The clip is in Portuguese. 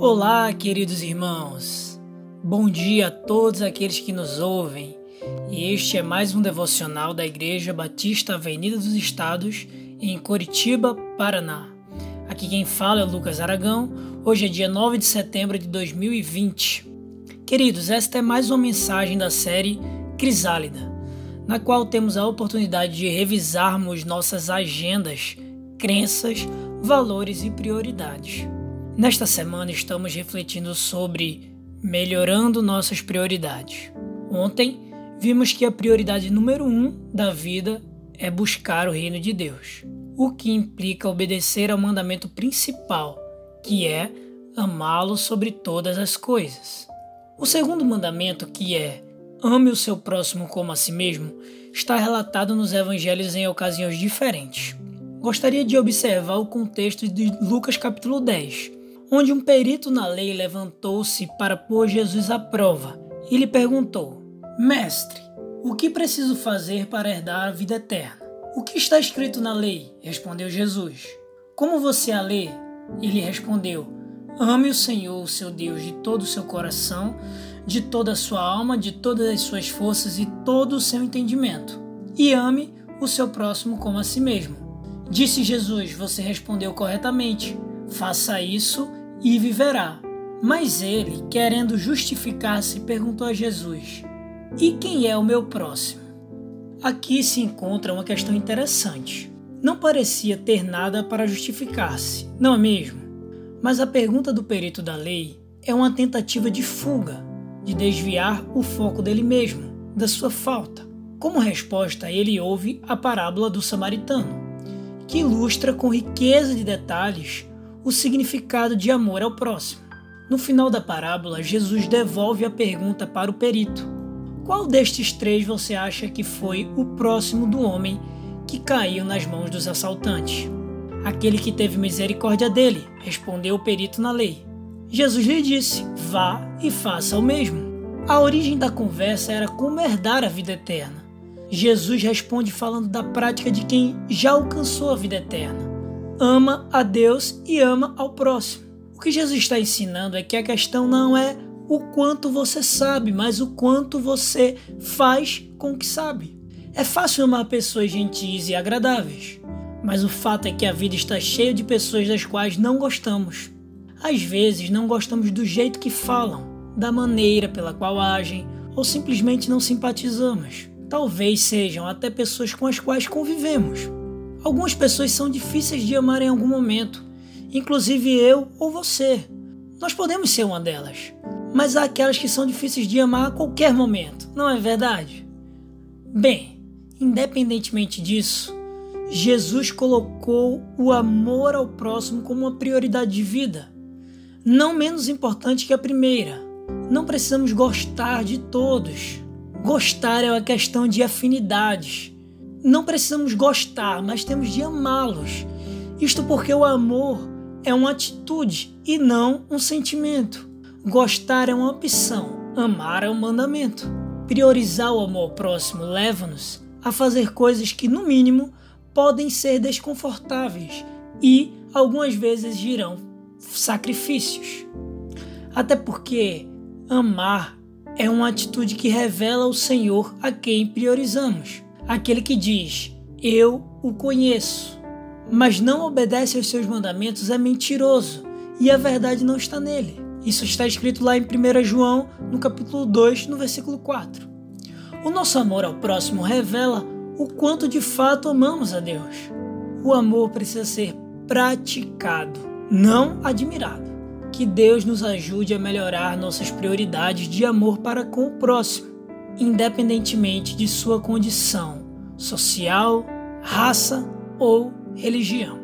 Olá, queridos irmãos. Bom dia a todos aqueles que nos ouvem. E este é mais um devocional da Igreja Batista Avenida dos Estados, em Curitiba, Paraná. Aqui quem fala é Lucas Aragão. Hoje é dia 9 de setembro de 2020. Queridos, esta é mais uma mensagem da série Crisálida, na qual temos a oportunidade de revisarmos nossas agendas, crenças, valores e prioridades. Nesta semana estamos refletindo sobre melhorando nossas prioridades. Ontem vimos que a prioridade número um da vida é buscar o reino de Deus, o que implica obedecer ao mandamento principal, que é amá-lo sobre todas as coisas. O segundo mandamento, que é ame o seu próximo como a si mesmo, está relatado nos evangelhos em ocasiões diferentes. Gostaria de observar o contexto de Lucas capítulo 10, onde um perito na lei levantou-se para pôr Jesus à prova e lhe perguntou: Mestre, o que preciso fazer para herdar a vida eterna? O que está escrito na lei? respondeu Jesus. Como você a lê? Ele respondeu: Ame o Senhor, seu Deus, de todo o seu coração, de toda a sua alma, de todas as suas forças e todo o seu entendimento. E ame o seu próximo como a si mesmo. Disse Jesus: Você respondeu corretamente. Faça isso e viverá. Mas ele, querendo justificar-se, perguntou a Jesus: E quem é o meu próximo? Aqui se encontra uma questão interessante. Não parecia ter nada para justificar-se, não é mesmo? Mas a pergunta do perito da lei é uma tentativa de fuga, de desviar o foco dele mesmo, da sua falta. Como resposta, ele ouve a parábola do samaritano, que ilustra com riqueza de detalhes o significado de amor ao próximo. No final da parábola, Jesus devolve a pergunta para o perito: Qual destes três você acha que foi o próximo do homem que caiu nas mãos dos assaltantes? Aquele que teve misericórdia dele, respondeu o perito na lei. Jesus lhe disse: Vá e faça o mesmo. A origem da conversa era como herdar a vida eterna. Jesus responde falando da prática de quem já alcançou a vida eterna ama a Deus e ama ao próximo. O que Jesus está ensinando é que a questão não é o quanto você sabe, mas o quanto você faz com o que sabe. É fácil amar pessoas gentis e agradáveis, mas o fato é que a vida está cheia de pessoas das quais não gostamos. Às vezes não gostamos do jeito que falam, da maneira pela qual agem ou simplesmente não simpatizamos. Talvez sejam até pessoas com as quais convivemos. Algumas pessoas são difíceis de amar em algum momento, inclusive eu ou você. Nós podemos ser uma delas, mas há aquelas que são difíceis de amar a qualquer momento, não é verdade? Bem, independentemente disso, Jesus colocou o amor ao próximo como uma prioridade de vida, não menos importante que a primeira. Não precisamos gostar de todos. Gostar é uma questão de afinidades não precisamos gostar, mas temos de amá-los. Isto porque o amor é uma atitude e não um sentimento. Gostar é uma opção, amar é um mandamento. Priorizar o amor próximo leva-nos a fazer coisas que, no mínimo, podem ser desconfortáveis e algumas vezes girão sacrifícios. Até porque amar é uma atitude que revela o Senhor a quem priorizamos. Aquele que diz, Eu o conheço, mas não obedece aos seus mandamentos é mentiroso e a verdade não está nele. Isso está escrito lá em 1 João, no capítulo 2, no versículo 4. O nosso amor ao próximo revela o quanto de fato amamos a Deus. O amor precisa ser praticado, não admirado. Que Deus nos ajude a melhorar nossas prioridades de amor para com o próximo, independentemente de sua condição social, raça ou religião.